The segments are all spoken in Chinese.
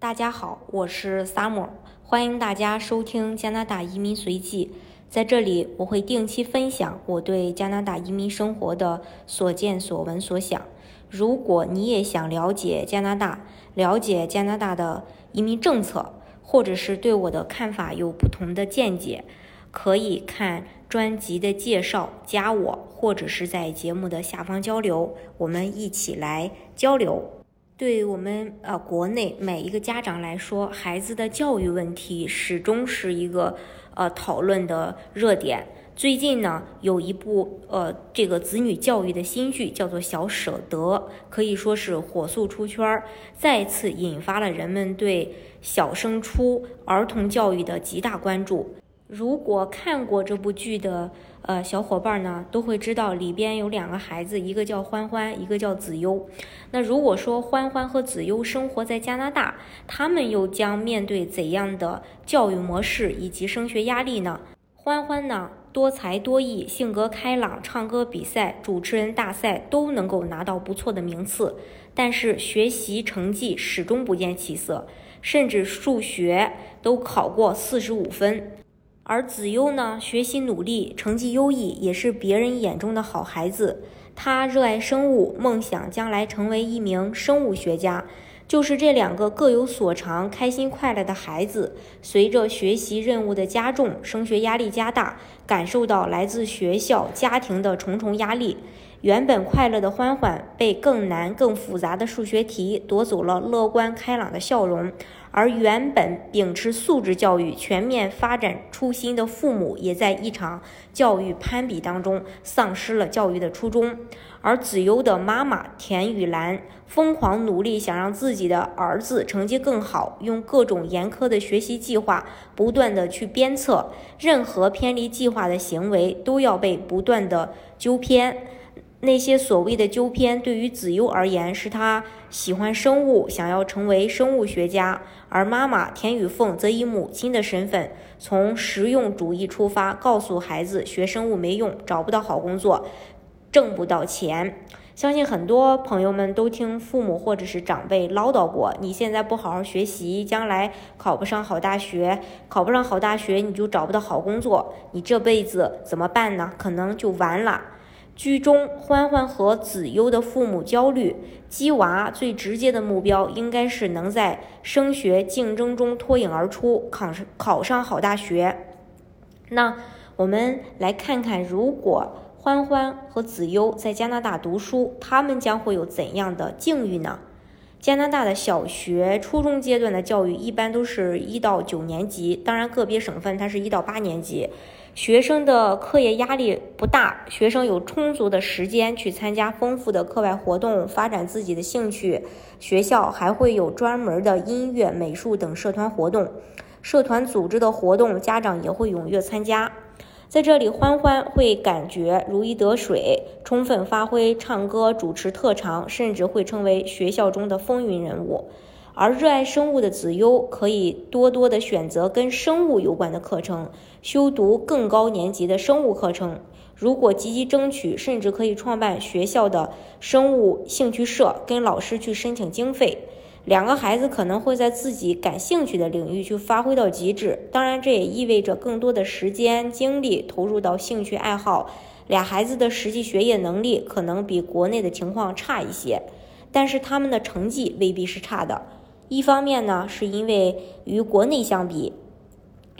大家好，我是 Summer，欢迎大家收听加拿大移民随记。在这里，我会定期分享我对加拿大移民生活的所见所闻所想。如果你也想了解加拿大，了解加拿大的移民政策，或者是对我的看法有不同的见解，可以看专辑的介绍，加我，或者是在节目的下方交流，我们一起来交流。对我们呃国内每一个家长来说，孩子的教育问题始终是一个呃讨论的热点。最近呢，有一部呃这个子女教育的新剧，叫做《小舍得》，可以说是火速出圈儿，再次引发了人们对小升初儿童教育的极大关注。如果看过这部剧的呃小伙伴呢，都会知道里边有两个孩子，一个叫欢欢，一个叫子悠。那如果说欢欢和子悠生活在加拿大，他们又将面对怎样的教育模式以及升学压力呢？欢欢呢，多才多艺，性格开朗，唱歌比赛、主持人大赛都能够拿到不错的名次，但是学习成绩始终不见起色，甚至数学都考过四十五分。而子悠呢，学习努力，成绩优异，也是别人眼中的好孩子。他热爱生物，梦想将来成为一名生物学家。就是这两个各有所长、开心快乐的孩子，随着学习任务的加重，升学压力加大，感受到来自学校、家庭的重重压力。原本快乐的欢欢，被更难、更复杂的数学题夺走了乐观开朗的笑容。而原本秉持素质教育、全面发展初心的父母，也在一场教育攀比当中丧失了教育的初衷。而子悠的妈妈田雨岚疯狂努力，想让自己的儿子成绩更好，用各种严苛的学习计划不断的去鞭策，任何偏离计划的行为都要被不断的纠偏。那些所谓的纠偏，对于子悠而言，是他喜欢生物，想要成为生物学家；而妈妈田雨凤则以母亲的身份，从实用主义出发，告诉孩子学生物没用，找不到好工作，挣不到钱。相信很多朋友们都听父母或者是长辈唠叨过：你现在不好好学习，将来考不上好大学，考不上好大学你就找不到好工作，你这辈子怎么办呢？可能就完了。剧中欢欢和子悠的父母焦虑，鸡娃最直接的目标应该是能在升学竞争中脱颖而出，考上考上好大学。那我们来看看，如果欢欢和子悠在加拿大读书，他们将会有怎样的境遇呢？加拿大的小学、初中阶段的教育一般都是一到九年级，当然个别省份它是一到八年级。学生的课业压力不大，学生有充足的时间去参加丰富的课外活动，发展自己的兴趣。学校还会有专门的音乐、美术等社团活动，社团组织的活动，家长也会踊跃参加。在这里，欢欢会感觉如鱼得水，充分发挥唱歌、主持特长，甚至会成为学校中的风云人物。而热爱生物的子悠可以多多的选择跟生物有关的课程，修读更高年级的生物课程。如果积极争取，甚至可以创办学校的生物兴趣社，跟老师去申请经费。两个孩子可能会在自己感兴趣的领域去发挥到极致。当然，这也意味着更多的时间精力投入到兴趣爱好。俩孩子的实际学业能力可能比国内的情况差一些，但是他们的成绩未必是差的。一方面呢，是因为与国内相比，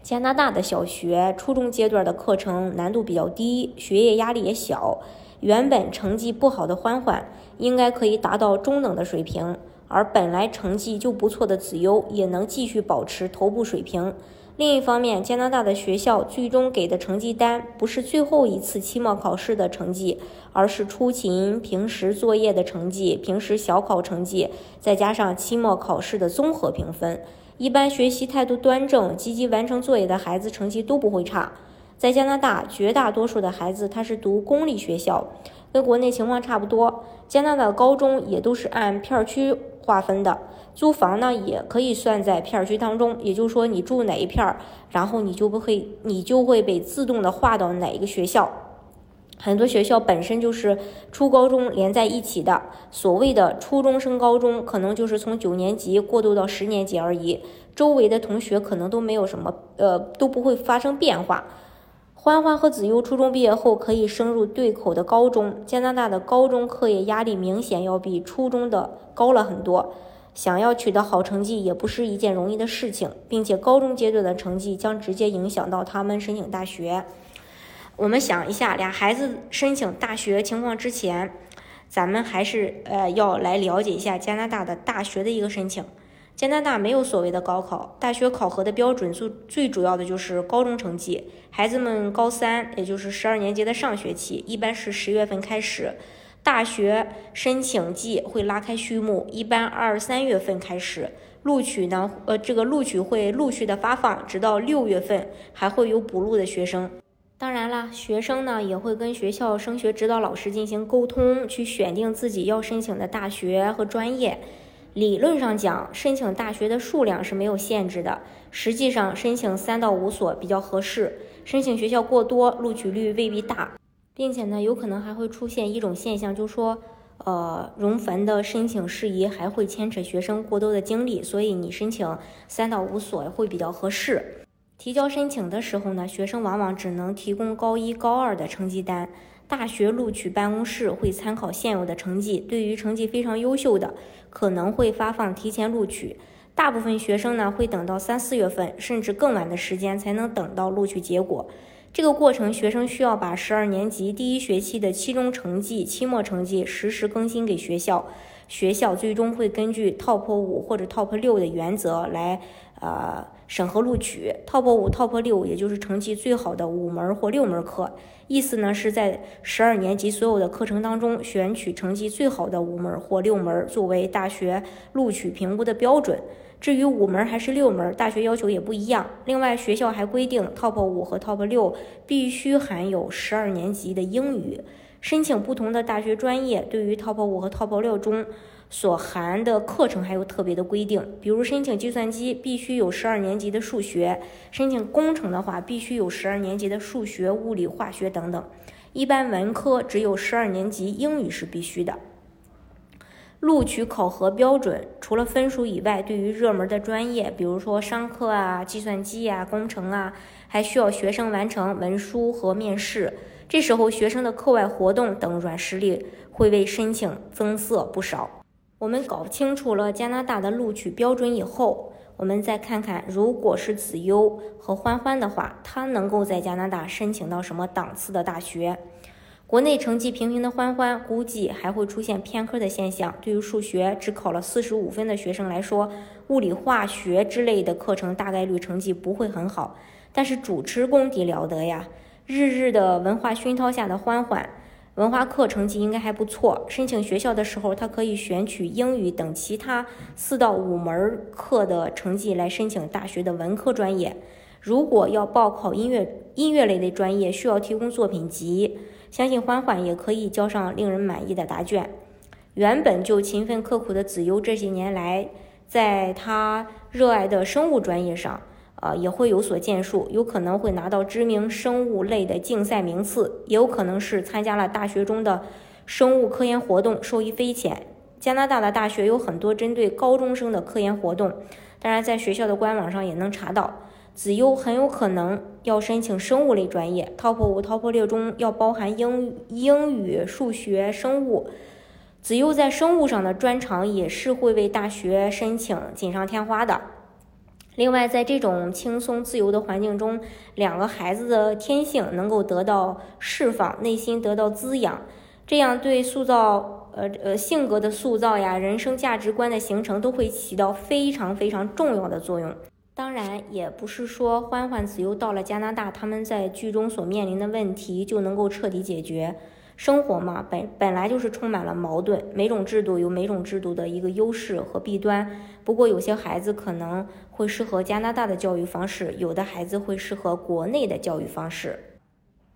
加拿大的小学、初中阶段的课程难度比较低，学业压力也小。原本成绩不好的欢欢，应该可以达到中等的水平，而本来成绩就不错的子悠，也能继续保持头部水平。另一方面，加拿大的学校最终给的成绩单不是最后一次期末考试的成绩，而是出勤、平时作业的成绩、平时小考成绩，再加上期末考试的综合评分。一般学习态度端正、积极完成作业的孩子，成绩都不会差。在加拿大，绝大多数的孩子他是读公立学校，跟国内情况差不多。加拿大的高中也都是按片区划分的。租房呢也可以算在片区当中，也就是说你住哪一片儿，然后你就不会，你就会被自动的划到哪一个学校。很多学校本身就是初高中连在一起的，所谓的初中升高中，可能就是从九年级过渡到十年级而已。周围的同学可能都没有什么，呃，都不会发生变化。欢欢和子悠初中毕业后可以升入对口的高中。加拿大的高中课业压力明显要比初中的高了很多，想要取得好成绩也不是一件容易的事情，并且高中阶段的成绩将直接影响到他们申请大学。我们想一下，俩孩子申请大学情况之前，咱们还是呃要来了解一下加拿大的大学的一个申请。加拿大没有所谓的高考，大学考核的标准最最主要的就是高中成绩。孩子们高三，也就是十二年级的上学期，一般是十月份开始，大学申请季会拉开序幕，一般二三月份开始录取呢，呃，这个录取会陆续的发放，直到六月份还会有补录的学生。当然了，学生呢也会跟学校升学指导老师进行沟通，去选定自己要申请的大学和专业。理论上讲，申请大学的数量是没有限制的，实际上申请三到五所比较合适。申请学校过多，录取率未必大，并且呢，有可能还会出现一种现象，就是说，呃，融分的申请事宜还会牵扯学生过多的精力，所以你申请三到五所会比较合适。提交申请的时候呢，学生往往只能提供高一、高二的成绩单。大学录取办公室会参考现有的成绩，对于成绩非常优秀的，可能会发放提前录取。大部分学生呢，会等到三四月份，甚至更晚的时间才能等到录取结果。这个过程，学生需要把十二年级第一学期的期中成绩、期末成绩实时更新给学校。学校最终会根据 TOP 五或者 TOP 六的原则来，呃，审核录取。TOP 五、TOP 六，也就是成绩最好的五门或六门课。意思呢，是在十二年级所有的课程当中，选取成绩最好的五门或六门作为大学录取评估的标准。至于五门还是六门，大学要求也不一样。另外，学校还规定，TOP 五和 TOP 六必须含有十二年级的英语。申请不同的大学专业，对于 TOP 五和 TOP 六中所含的课程还有特别的规定。比如申请计算机必须有十二年级的数学，申请工程的话必须有十二年级的数学、物理、化学等等。一般文科只有十二年级英语是必须的。录取考核标准除了分数以外，对于热门的专业，比如说商科啊、计算机啊、工程啊，还需要学生完成文书和面试。这时候，学生的课外活动等软实力会为申请增色不少。我们搞清楚了加拿大的录取标准以后，我们再看看，如果是子优和欢欢的话，他能够在加拿大申请到什么档次的大学？国内成绩平平的欢欢，估计还会出现偏科的现象。对于数学只考了四十五分的学生来说，物理、化学之类的课程大概率成绩不会很好。但是主持功底了得呀！日日的文化熏陶下的欢欢，文化课成绩应该还不错。申请学校的时候，他可以选取英语等其他四到五门课的成绩来申请大学的文科专业。如果要报考音乐音乐类的专业，需要提供作品集，相信欢欢也可以交上令人满意的答卷。原本就勤奋刻苦的子悠，这些年来在他热爱的生物专业上。呃，也会有所建树，有可能会拿到知名生物类的竞赛名次，也有可能是参加了大学中的生物科研活动，受益匪浅。加拿大的大学有很多针对高中生的科研活动，当然在学校的官网上也能查到。子优很有可能要申请生物类专业，Top 五、Top 六中要包含英英语、数学、生物。子优在生物上的专长也是会为大学申请锦上添花的。另外，在这种轻松自由的环境中，两个孩子的天性能够得到释放，内心得到滋养，这样对塑造呃呃性格的塑造呀，人生价值观的形成都会起到非常非常重要的作用。当然，也不是说欢欢子悠到了加拿大，他们在剧中所面临的问题就能够彻底解决。生活嘛，本本来就是充满了矛盾，每种制度有每种制度的一个优势和弊端。不过，有些孩子可能会适合加拿大的教育方式，有的孩子会适合国内的教育方式。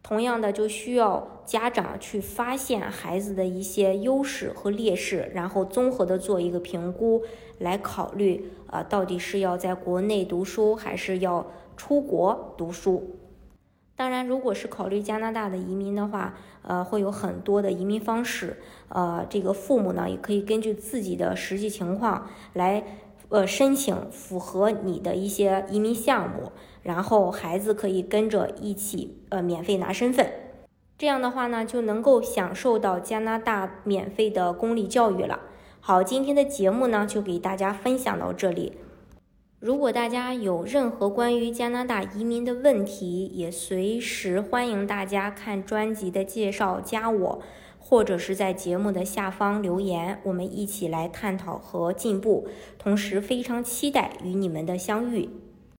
同样的，就需要家长去发现孩子的一些优势和劣势，然后综合的做一个评估，来考虑啊，到底是要在国内读书，还是要出国读书。当然，如果是考虑加拿大的移民的话，呃，会有很多的移民方式。呃，这个父母呢，也可以根据自己的实际情况来，呃，申请符合你的一些移民项目，然后孩子可以跟着一起，呃，免费拿身份。这样的话呢，就能够享受到加拿大免费的公立教育了。好，今天的节目呢，就给大家分享到这里。如果大家有任何关于加拿大移民的问题，也随时欢迎大家看专辑的介绍加我，或者是在节目的下方留言，我们一起来探讨和进步。同时，非常期待与你们的相遇。